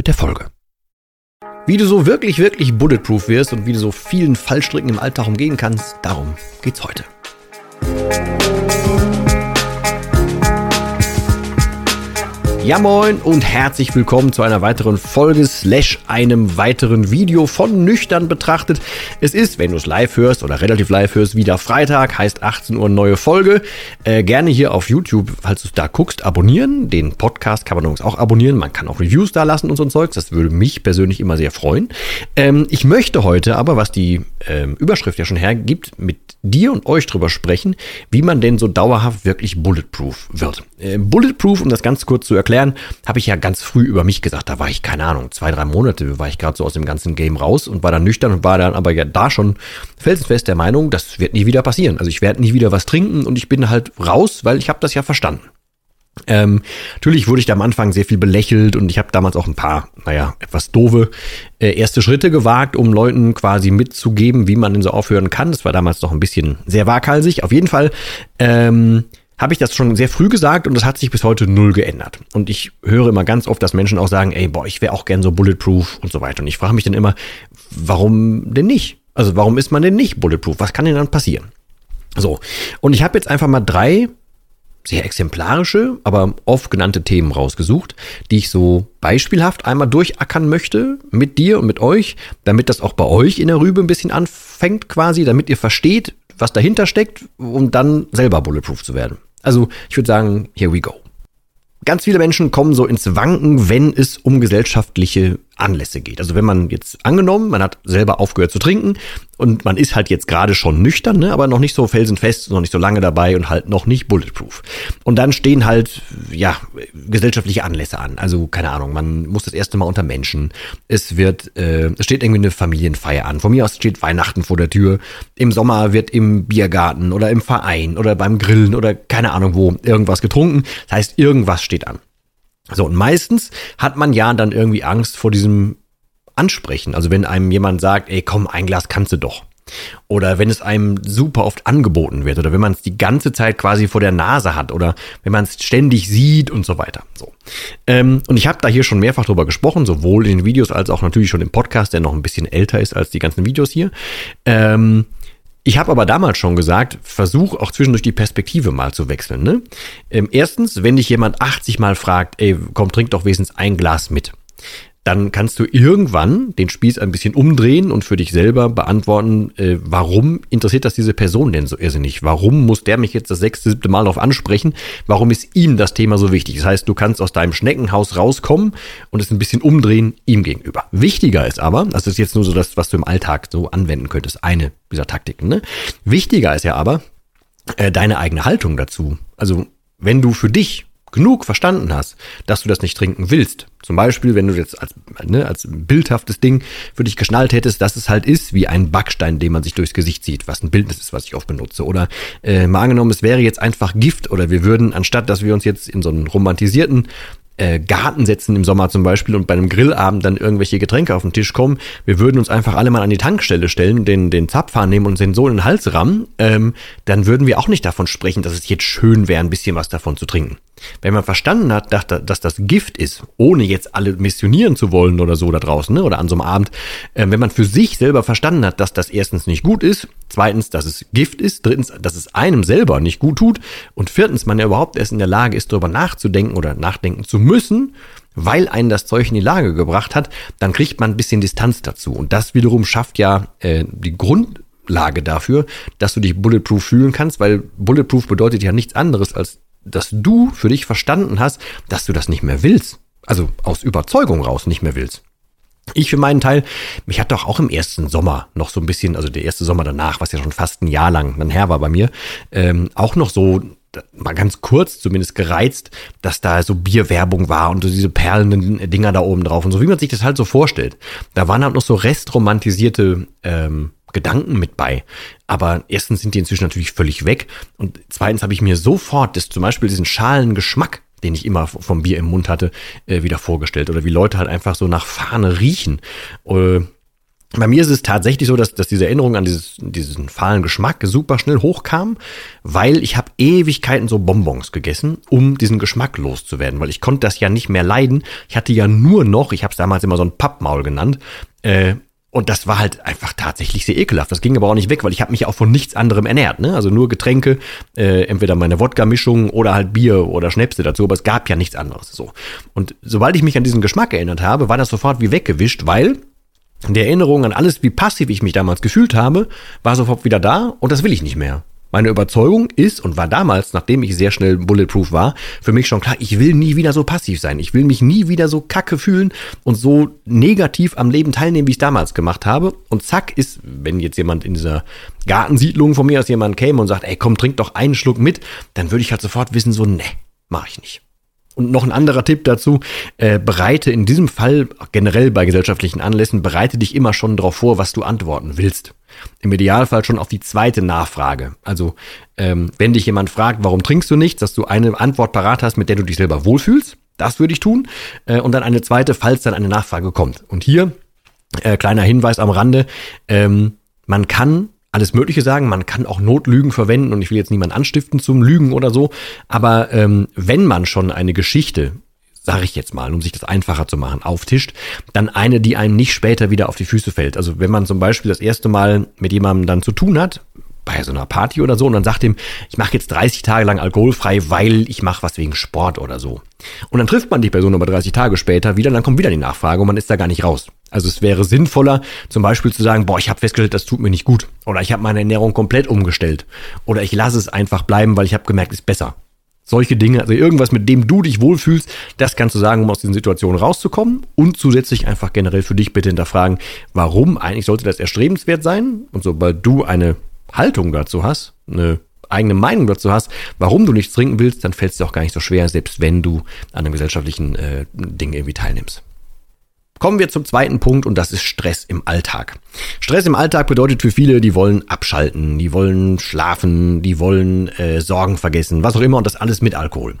mit der Folge. Wie du so wirklich, wirklich bulletproof wirst und wie du so vielen Fallstricken im Alltag umgehen kannst, darum geht's heute. Ja moin und herzlich willkommen zu einer weiteren Folge slash einem weiteren Video von Nüchtern betrachtet. Es ist, wenn du es live hörst oder relativ live hörst, wieder Freitag, heißt 18 Uhr neue Folge. Äh, gerne hier auf YouTube, falls du es da guckst, abonnieren. Den Podcast kann man übrigens auch abonnieren. Man kann auch Reviews da lassen und so ein Zeugs. Das würde mich persönlich immer sehr freuen. Ähm, ich möchte heute aber, was die ähm, Überschrift ja schon hergibt, mit dir und euch drüber sprechen, wie man denn so dauerhaft wirklich bulletproof wird. Äh, bulletproof, um das ganz kurz zu erklären, erklären, habe ich ja ganz früh über mich gesagt. Da war ich, keine Ahnung, zwei, drei Monate war ich gerade so aus dem ganzen Game raus und war dann nüchtern und war dann aber ja da schon felsenfest der Meinung, das wird nie wieder passieren. Also ich werde nie wieder was trinken und ich bin halt raus, weil ich habe das ja verstanden. Ähm, natürlich wurde ich da am Anfang sehr viel belächelt und ich habe damals auch ein paar, naja, etwas doofe äh, erste Schritte gewagt, um Leuten quasi mitzugeben, wie man denn so aufhören kann. Das war damals noch ein bisschen sehr waghalsig. Auf jeden Fall ähm, habe ich das schon sehr früh gesagt und das hat sich bis heute null geändert. Und ich höre immer ganz oft, dass Menschen auch sagen, ey, boah, ich wäre auch gern so bulletproof und so weiter. Und ich frage mich dann immer, warum denn nicht? Also warum ist man denn nicht bulletproof? Was kann denn dann passieren? So, und ich habe jetzt einfach mal drei sehr exemplarische, aber oft genannte Themen rausgesucht, die ich so beispielhaft einmal durchackern möchte mit dir und mit euch, damit das auch bei euch in der Rübe ein bisschen anfängt quasi, damit ihr versteht, was dahinter steckt, um dann selber bulletproof zu werden. Also ich würde sagen, here we go. Ganz viele Menschen kommen so ins Wanken, wenn es um gesellschaftliche Anlässe geht. Also wenn man jetzt angenommen, man hat selber aufgehört zu trinken und man ist halt jetzt gerade schon nüchtern, ne, aber noch nicht so felsenfest, noch nicht so lange dabei und halt noch nicht bulletproof. Und dann stehen halt, ja, gesellschaftliche Anlässe an. Also keine Ahnung, man muss das erste Mal unter Menschen. Es wird, äh, es steht irgendwie eine Familienfeier an. Von mir aus steht Weihnachten vor der Tür. Im Sommer wird im Biergarten oder im Verein oder beim Grillen oder keine Ahnung wo irgendwas getrunken. Das heißt, irgendwas steht an. So, und meistens hat man ja dann irgendwie Angst vor diesem Ansprechen. Also wenn einem jemand sagt, ey, komm, ein Glas kannst du doch. Oder wenn es einem super oft angeboten wird oder wenn man es die ganze Zeit quasi vor der Nase hat oder wenn man es ständig sieht und so weiter. So. Ähm, und ich habe da hier schon mehrfach drüber gesprochen, sowohl in den Videos als auch natürlich schon im Podcast, der noch ein bisschen älter ist als die ganzen Videos hier. Ähm, ich habe aber damals schon gesagt, versuch auch zwischendurch die Perspektive mal zu wechseln. Ne? Ähm, erstens, wenn dich jemand 80 Mal fragt, ey, komm, trink doch wenigstens ein Glas mit dann kannst du irgendwann den Spieß ein bisschen umdrehen und für dich selber beantworten, äh, warum interessiert das diese Person denn so irrsinnig? Warum muss der mich jetzt das sechste, siebte Mal darauf ansprechen? Warum ist ihm das Thema so wichtig? Das heißt, du kannst aus deinem Schneckenhaus rauskommen und es ein bisschen umdrehen ihm gegenüber. Wichtiger ist aber, das ist jetzt nur so das, was du im Alltag so anwenden könntest, eine dieser Taktiken. Ne? Wichtiger ist ja aber äh, deine eigene Haltung dazu. Also wenn du für dich genug verstanden hast, dass du das nicht trinken willst, zum Beispiel, wenn du jetzt als, ne, als bildhaftes Ding für dich geschnallt hättest, dass es halt ist wie ein Backstein, den man sich durchs Gesicht zieht, was ein Bildnis ist, was ich oft benutze. Oder äh, mal angenommen, es wäre jetzt einfach Gift oder wir würden, anstatt dass wir uns jetzt in so einen romantisierten Garten setzen im Sommer zum Beispiel und bei einem Grillabend dann irgendwelche Getränke auf den Tisch kommen, wir würden uns einfach alle mal an die Tankstelle stellen, den, den Zapfhahn nehmen und den so in den Hals rammen, ähm, dann würden wir auch nicht davon sprechen, dass es jetzt schön wäre, ein bisschen was davon zu trinken. Wenn man verstanden hat, dass, das Gift ist, ohne jetzt alle missionieren zu wollen oder so da draußen, ne, oder an so einem Abend, äh, wenn man für sich selber verstanden hat, dass das erstens nicht gut ist, zweitens, dass es Gift ist, drittens, dass es einem selber nicht gut tut und viertens, man ja überhaupt erst in der Lage ist, darüber nachzudenken oder nachdenken zu müssen, weil einen das Zeug in die Lage gebracht hat, dann kriegt man ein bisschen Distanz dazu. Und das wiederum schafft ja äh, die Grundlage dafür, dass du dich bulletproof fühlen kannst, weil bulletproof bedeutet ja nichts anderes als dass du für dich verstanden hast, dass du das nicht mehr willst. Also aus Überzeugung raus nicht mehr willst. Ich für meinen Teil, mich hat doch auch im ersten Sommer noch so ein bisschen, also der erste Sommer danach, was ja schon fast ein Jahr lang dann her war bei mir, ähm, auch noch so mal ganz kurz zumindest gereizt, dass da so Bierwerbung war und so diese perlenden Dinger da oben drauf und so, wie man sich das halt so vorstellt. Da waren halt noch so restromantisierte ähm, Gedanken mit bei. Aber erstens sind die inzwischen natürlich völlig weg und zweitens habe ich mir sofort das, zum Beispiel diesen schalen Geschmack den ich immer vom Bier im Mund hatte, äh, wieder vorgestellt. Oder wie Leute halt einfach so nach Fahne riechen. Äh, bei mir ist es tatsächlich so, dass, dass diese Erinnerung an dieses, diesen fahlen Geschmack super schnell hochkam, weil ich habe Ewigkeiten so Bonbons gegessen, um diesen Geschmack loszuwerden, weil ich konnte das ja nicht mehr leiden. Ich hatte ja nur noch, ich habe es damals immer so ein Pappmaul genannt, äh, und das war halt einfach tatsächlich sehr ekelhaft. Das ging aber auch nicht weg, weil ich habe mich auch von nichts anderem ernährt. Ne? Also nur Getränke, äh, entweder meine Wodka-Mischung oder halt Bier oder Schnäpse dazu, aber es gab ja nichts anderes. So. Und sobald ich mich an diesen Geschmack erinnert habe, war das sofort wie weggewischt, weil die Erinnerung an alles, wie passiv ich mich damals gefühlt habe, war sofort wieder da und das will ich nicht mehr. Meine Überzeugung ist und war damals, nachdem ich sehr schnell bulletproof war, für mich schon klar, ich will nie wieder so passiv sein. Ich will mich nie wieder so kacke fühlen und so negativ am Leben teilnehmen, wie ich damals gemacht habe. Und zack ist, wenn jetzt jemand in dieser Gartensiedlung von mir aus jemand käme und sagt, ey, komm, trink doch einen Schluck mit, dann würde ich halt sofort wissen, so, ne, mach ich nicht. Und noch ein anderer Tipp dazu, äh, bereite in diesem Fall, generell bei gesellschaftlichen Anlässen, bereite dich immer schon darauf vor, was du antworten willst. Im Idealfall schon auf die zweite Nachfrage. Also ähm, wenn dich jemand fragt, warum trinkst du nichts, dass du eine Antwort parat hast, mit der du dich selber wohlfühlst. Das würde ich tun. Äh, und dann eine zweite, falls dann eine Nachfrage kommt. Und hier, äh, kleiner Hinweis am Rande, ähm, man kann alles Mögliche sagen. Man kann auch Notlügen verwenden und ich will jetzt niemanden anstiften zum Lügen oder so. Aber ähm, wenn man schon eine Geschichte sage ich jetzt mal, um sich das einfacher zu machen, auftischt, dann eine, die einem nicht später wieder auf die Füße fällt. Also wenn man zum Beispiel das erste Mal mit jemandem dann zu tun hat, bei so einer Party oder so, und dann sagt ihm, ich mache jetzt 30 Tage lang alkoholfrei, weil ich mache was wegen Sport oder so. Und dann trifft man die Person aber 30 Tage später wieder, und dann kommt wieder die Nachfrage und man ist da gar nicht raus. Also es wäre sinnvoller, zum Beispiel zu sagen, boah, ich habe festgestellt, das tut mir nicht gut. Oder ich habe meine Ernährung komplett umgestellt. Oder ich lasse es einfach bleiben, weil ich habe gemerkt, es ist besser. Solche Dinge, also irgendwas, mit dem du dich wohlfühlst, das kannst du sagen, um aus diesen Situationen rauszukommen. Und zusätzlich einfach generell für dich bitte hinterfragen, warum eigentlich sollte das erstrebenswert sein? Und sobald du eine Haltung dazu hast, eine eigene Meinung dazu hast, warum du nichts trinken willst, dann fällt es dir auch gar nicht so schwer, selbst wenn du an einem gesellschaftlichen äh, Ding irgendwie teilnimmst. Kommen wir zum zweiten Punkt und das ist Stress im Alltag. Stress im Alltag bedeutet für viele, die wollen abschalten, die wollen schlafen, die wollen äh, Sorgen vergessen, was auch immer und das alles mit Alkohol.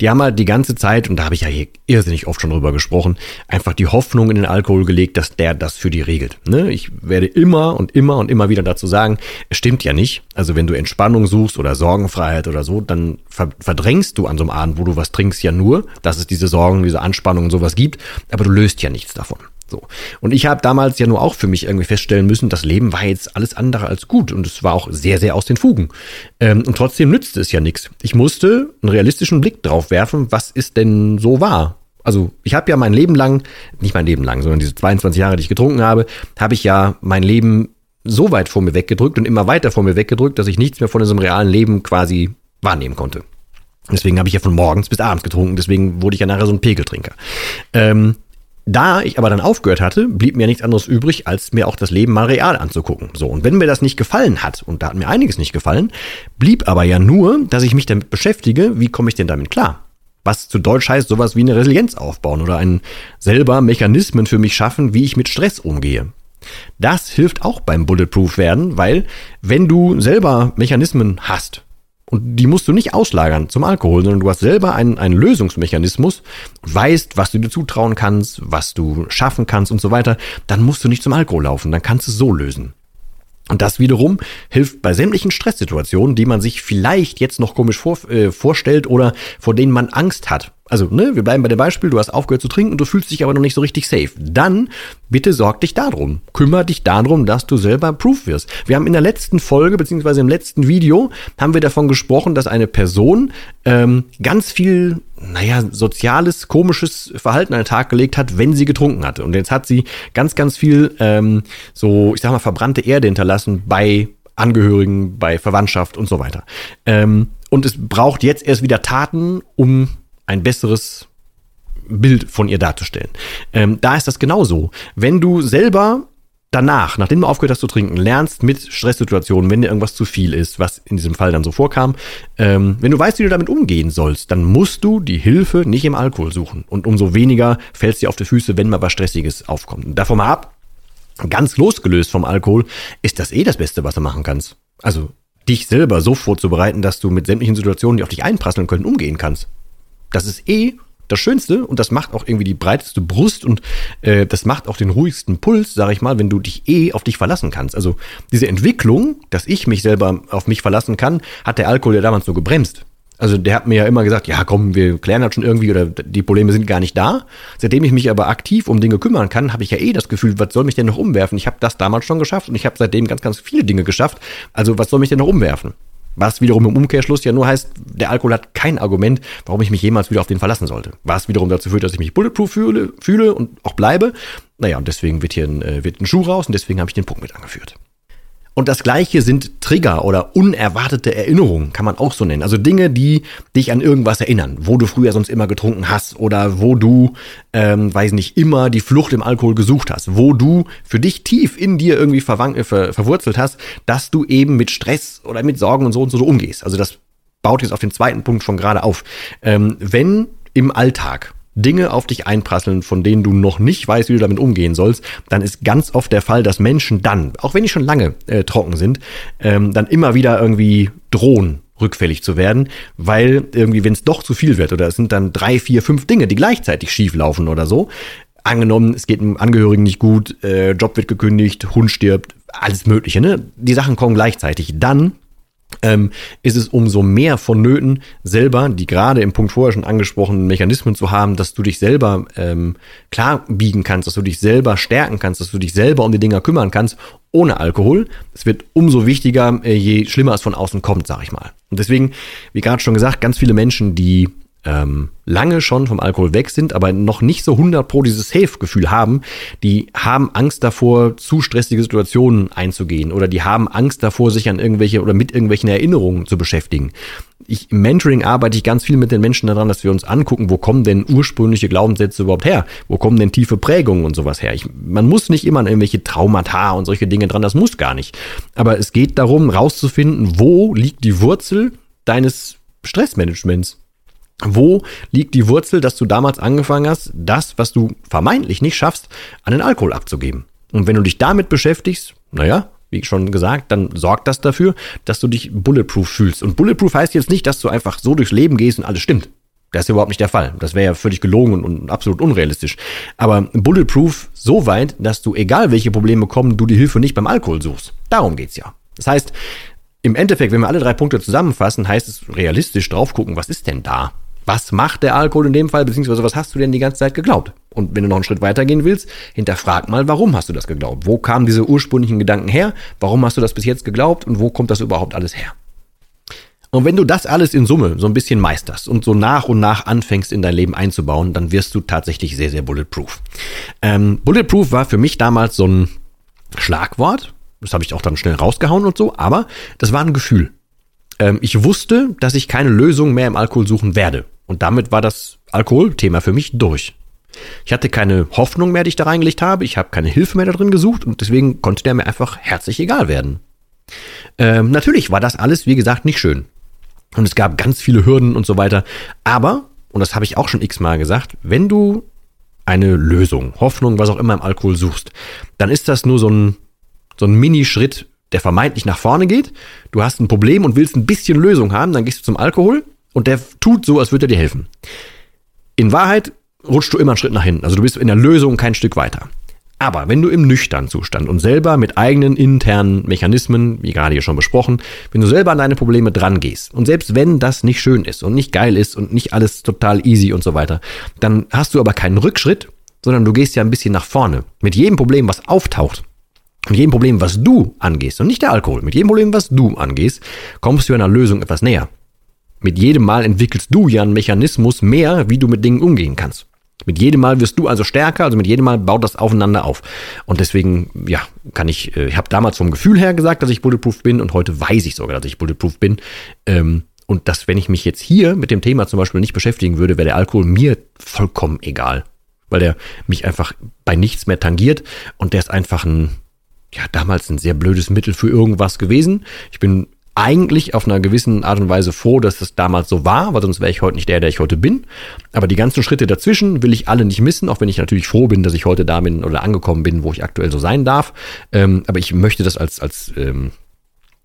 Die haben halt die ganze Zeit, und da habe ich ja hier irrsinnig oft schon drüber gesprochen, einfach die Hoffnung in den Alkohol gelegt, dass der das für die regelt. Ne? Ich werde immer und immer und immer wieder dazu sagen, es stimmt ja nicht. Also wenn du Entspannung suchst oder Sorgenfreiheit oder so, dann verdrängst du an so einem Abend, wo du was trinkst, ja nur, dass es diese Sorgen, diese Anspannung und sowas gibt, aber du löst ja nichts davon. So. Und ich habe damals ja nur auch für mich irgendwie feststellen müssen, das Leben war jetzt alles andere als gut und es war auch sehr, sehr aus den Fugen. Ähm, und trotzdem nützte es ja nichts. Ich musste einen realistischen Blick drauf werfen, was ist denn so wahr. Also ich habe ja mein Leben lang, nicht mein Leben lang, sondern diese 22 Jahre, die ich getrunken habe, habe ich ja mein Leben so weit vor mir weggedrückt und immer weiter vor mir weggedrückt, dass ich nichts mehr von diesem realen Leben quasi wahrnehmen konnte. Deswegen habe ich ja von morgens bis abends getrunken, deswegen wurde ich ja nachher so ein Pegeltrinker. Ähm, da ich aber dann aufgehört hatte, blieb mir nichts anderes übrig, als mir auch das Leben mal real anzugucken. So, und wenn mir das nicht gefallen hat, und da hat mir einiges nicht gefallen, blieb aber ja nur, dass ich mich damit beschäftige, wie komme ich denn damit klar? Was zu Deutsch heißt, sowas wie eine Resilienz aufbauen oder einen selber Mechanismen für mich schaffen, wie ich mit Stress umgehe. Das hilft auch beim Bulletproof werden, weil wenn du selber Mechanismen hast, und die musst du nicht auslagern zum Alkohol, sondern du hast selber einen, einen Lösungsmechanismus weißt, was du dir zutrauen kannst, was du schaffen kannst und so weiter. Dann musst du nicht zum Alkohol laufen, dann kannst du es so lösen. Und das wiederum hilft bei sämtlichen Stresssituationen, die man sich vielleicht jetzt noch komisch vor, äh, vorstellt oder vor denen man Angst hat. Also, ne, wir bleiben bei dem Beispiel, du hast aufgehört zu trinken, du fühlst dich aber noch nicht so richtig safe. Dann bitte sorg dich darum. Kümmer dich darum, dass du selber proof wirst. Wir haben in der letzten Folge, beziehungsweise im letzten Video, haben wir davon gesprochen, dass eine Person ähm, ganz viel, naja, soziales, komisches Verhalten an den Tag gelegt hat, wenn sie getrunken hatte. Und jetzt hat sie ganz, ganz viel ähm, so, ich sag mal, verbrannte Erde hinterlassen bei Angehörigen, bei Verwandtschaft und so weiter. Ähm, und es braucht jetzt erst wieder Taten, um ein besseres Bild von ihr darzustellen. Ähm, da ist das genauso. Wenn du selber danach, nachdem du aufgehört hast zu trinken, lernst mit Stresssituationen, wenn dir irgendwas zu viel ist, was in diesem Fall dann so vorkam, ähm, wenn du weißt, wie du damit umgehen sollst, dann musst du die Hilfe nicht im Alkohol suchen. Und umso weniger fällst dir auf die Füße, wenn mal was Stressiges aufkommt. Und davon mal ab, ganz losgelöst vom Alkohol, ist das eh das Beste, was du machen kannst. Also dich selber so vorzubereiten, dass du mit sämtlichen Situationen, die auf dich einprasseln können, umgehen kannst. Das ist eh das Schönste und das macht auch irgendwie die breiteste Brust und äh, das macht auch den ruhigsten Puls, sage ich mal, wenn du dich eh auf dich verlassen kannst. Also diese Entwicklung, dass ich mich selber auf mich verlassen kann, hat der Alkohol ja damals nur gebremst. Also der hat mir ja immer gesagt, ja komm, wir klären das schon irgendwie oder die Probleme sind gar nicht da. Seitdem ich mich aber aktiv um Dinge kümmern kann, habe ich ja eh das Gefühl, was soll mich denn noch umwerfen? Ich habe das damals schon geschafft und ich habe seitdem ganz, ganz viele Dinge geschafft. Also was soll mich denn noch umwerfen? Was wiederum im Umkehrschluss ja nur heißt, der Alkohol hat kein Argument, warum ich mich jemals wieder auf den verlassen sollte. Was wiederum dazu führt, dass ich mich bulletproof fühle, fühle und auch bleibe. Naja, und deswegen wird hier ein, äh, wird ein Schuh raus und deswegen habe ich den Punkt mit angeführt. Und das gleiche sind Trigger oder unerwartete Erinnerungen, kann man auch so nennen. Also Dinge, die dich an irgendwas erinnern, wo du früher sonst immer getrunken hast oder wo du, ähm, weiß nicht, immer die Flucht im Alkohol gesucht hast, wo du für dich tief in dir irgendwie äh, ver, verwurzelt hast, dass du eben mit Stress oder mit Sorgen und so und so umgehst. Also das baut jetzt auf den zweiten Punkt schon gerade auf. Ähm, wenn im Alltag Dinge auf dich einprasseln, von denen du noch nicht weißt, wie du damit umgehen sollst, dann ist ganz oft der Fall, dass Menschen dann, auch wenn die schon lange äh, trocken sind, ähm, dann immer wieder irgendwie drohen, rückfällig zu werden, weil irgendwie, wenn es doch zu viel wird oder es sind dann drei, vier, fünf Dinge, die gleichzeitig schief laufen oder so, angenommen, es geht einem Angehörigen nicht gut, äh, Job wird gekündigt, Hund stirbt, alles Mögliche, ne? Die Sachen kommen gleichzeitig. Dann ähm, ist es umso mehr vonnöten, selber die gerade im Punkt vorher schon angesprochenen Mechanismen zu haben, dass du dich selber ähm, klar biegen kannst, dass du dich selber stärken kannst, dass du dich selber um die Dinger kümmern kannst, ohne Alkohol. Es wird umso wichtiger, äh, je schlimmer es von außen kommt, sag ich mal. Und deswegen, wie gerade schon gesagt, ganz viele Menschen, die ähm, lange schon vom Alkohol weg sind, aber noch nicht so 100 pro dieses Safe-Gefühl haben, die haben Angst davor, zu stressige Situationen einzugehen oder die haben Angst davor, sich an irgendwelche oder mit irgendwelchen Erinnerungen zu beschäftigen. Ich, Im Mentoring arbeite ich ganz viel mit den Menschen daran, dass wir uns angucken, wo kommen denn ursprüngliche Glaubenssätze überhaupt her? Wo kommen denn tiefe Prägungen und sowas her? Ich, man muss nicht immer an irgendwelche Traumata und solche Dinge dran, das muss gar nicht. Aber es geht darum, rauszufinden, wo liegt die Wurzel deines Stressmanagements? Wo liegt die Wurzel, dass du damals angefangen hast, das, was du vermeintlich nicht schaffst, an den Alkohol abzugeben? Und wenn du dich damit beschäftigst, naja, wie schon gesagt, dann sorgt das dafür, dass du dich bulletproof fühlst. Und bulletproof heißt jetzt nicht, dass du einfach so durchs Leben gehst und alles stimmt. Das ist überhaupt nicht der Fall. Das wäre ja völlig gelogen und, und, absolut unrealistisch. Aber bulletproof so weit, dass du, egal welche Probleme kommen, du die Hilfe nicht beim Alkohol suchst. Darum geht's ja. Das heißt, im Endeffekt, wenn wir alle drei Punkte zusammenfassen, heißt es realistisch drauf gucken, was ist denn da? Was macht der Alkohol in dem Fall, beziehungsweise was hast du denn die ganze Zeit geglaubt? Und wenn du noch einen Schritt weitergehen willst, hinterfrag mal, warum hast du das geglaubt? Wo kamen diese ursprünglichen Gedanken her? Warum hast du das bis jetzt geglaubt? Und wo kommt das überhaupt alles her? Und wenn du das alles in Summe so ein bisschen meisterst und so nach und nach anfängst in dein Leben einzubauen, dann wirst du tatsächlich sehr, sehr bulletproof. Ähm, bulletproof war für mich damals so ein Schlagwort. Das habe ich auch dann schnell rausgehauen und so, aber das war ein Gefühl. Ähm, ich wusste, dass ich keine Lösung mehr im Alkohol suchen werde. Und damit war das Alkoholthema für mich durch. Ich hatte keine Hoffnung mehr, die ich da reingelegt habe. Ich habe keine Hilfe mehr da drin gesucht und deswegen konnte der mir einfach herzlich egal werden. Ähm, natürlich war das alles, wie gesagt, nicht schön. Und es gab ganz viele Hürden und so weiter. Aber, und das habe ich auch schon x-mal gesagt, wenn du eine Lösung, Hoffnung, was auch immer im Alkohol suchst, dann ist das nur so ein, so ein Minischritt, der vermeintlich nach vorne geht. Du hast ein Problem und willst ein bisschen Lösung haben, dann gehst du zum Alkohol und der tut so, als würde er dir helfen. In Wahrheit rutschst du immer einen Schritt nach hinten. Also du bist in der Lösung kein Stück weiter. Aber wenn du im nüchternen Zustand und selber mit eigenen internen Mechanismen, wie gerade hier schon besprochen, wenn du selber an deine Probleme dran gehst und selbst wenn das nicht schön ist und nicht geil ist und nicht alles total easy und so weiter, dann hast du aber keinen Rückschritt, sondern du gehst ja ein bisschen nach vorne. Mit jedem Problem, was auftaucht, mit jedem Problem, was du angehst und nicht der Alkohol, mit jedem Problem, was du angehst, kommst du einer Lösung etwas näher. Mit jedem Mal entwickelst du ja einen Mechanismus mehr, wie du mit Dingen umgehen kannst. Mit jedem Mal wirst du also stärker, also mit jedem Mal baut das aufeinander auf. Und deswegen, ja, kann ich, äh, ich habe damals vom Gefühl her gesagt, dass ich bulletproof bin und heute weiß ich sogar, dass ich bulletproof bin. Ähm, und dass, wenn ich mich jetzt hier mit dem Thema zum Beispiel nicht beschäftigen würde, wäre der Alkohol mir vollkommen egal. Weil der mich einfach bei nichts mehr tangiert und der ist einfach ein, ja damals ein sehr blödes Mittel für irgendwas gewesen. Ich bin eigentlich auf einer gewissen Art und Weise froh, dass das damals so war, weil sonst wäre ich heute nicht der, der ich heute bin. Aber die ganzen Schritte dazwischen will ich alle nicht missen, auch wenn ich natürlich froh bin, dass ich heute da bin oder angekommen bin, wo ich aktuell so sein darf. Ähm, aber ich möchte das als, als, ähm,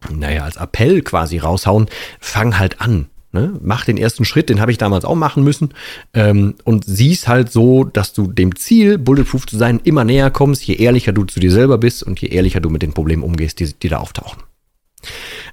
naja, als Appell quasi raushauen. Fang halt an. Ne? Mach den ersten Schritt, den habe ich damals auch machen müssen. Ähm, und siehst halt so, dass du dem Ziel, bulletproof zu sein, immer näher kommst, je ehrlicher du zu dir selber bist und je ehrlicher du mit den Problemen umgehst, die, die da auftauchen.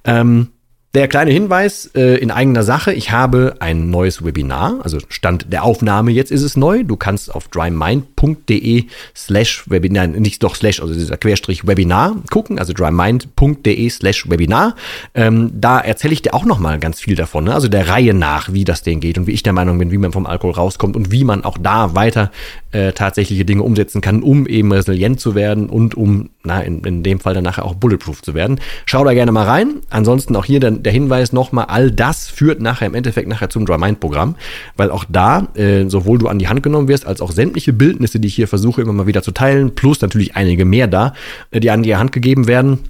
Ähm, der kleine Hinweis äh, in eigener Sache, ich habe ein neues Webinar, also Stand der Aufnahme, jetzt ist es neu. Du kannst auf drymind.de slash Webinar, nicht doch slash, also dieser Querstrich Webinar gucken, also drymind.de slash Webinar. Ähm, da erzähle ich dir auch nochmal ganz viel davon, ne? also der Reihe nach, wie das Ding geht und wie ich der Meinung bin, wie man vom Alkohol rauskommt und wie man auch da weiter äh, tatsächliche Dinge umsetzen kann, um eben resilient zu werden und um, na, in, in dem Fall dann nachher auch bulletproof zu werden. Schau da gerne mal rein. Ansonsten auch hier dann der Hinweis nochmal, all das führt nachher im Endeffekt nachher zum Dry Mind Programm, weil auch da äh, sowohl du an die Hand genommen wirst, als auch sämtliche Bildnisse, die ich hier versuche immer mal wieder zu teilen, plus natürlich einige mehr da, äh, die an die Hand gegeben werden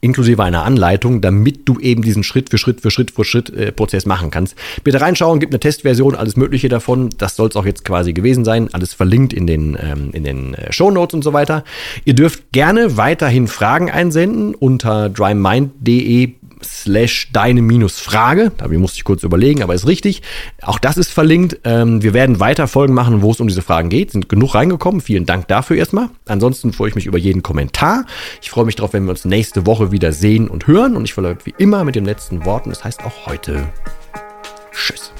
inklusive einer Anleitung, damit du eben diesen Schritt für Schritt für Schritt für Schritt äh, Prozess machen kannst. Bitte reinschauen, gibt eine Testversion, alles Mögliche davon. Das soll es auch jetzt quasi gewesen sein. Alles verlinkt in den, ähm, in den äh, Show Notes und so weiter. Ihr dürft gerne weiterhin Fragen einsenden unter drymind.de slash deine minus Frage. Da musste ich kurz überlegen, aber ist richtig. Auch das ist verlinkt. Ähm, wir werden weiter Folgen machen, wo es um diese Fragen geht. Sind genug reingekommen. Vielen Dank dafür erstmal. Ansonsten freue ich mich über jeden Kommentar. Ich freue mich darauf, wenn wir uns nächste Woche wieder sehen und hören. Und ich verläufe wie immer mit den letzten Worten. Das heißt auch heute Tschüss.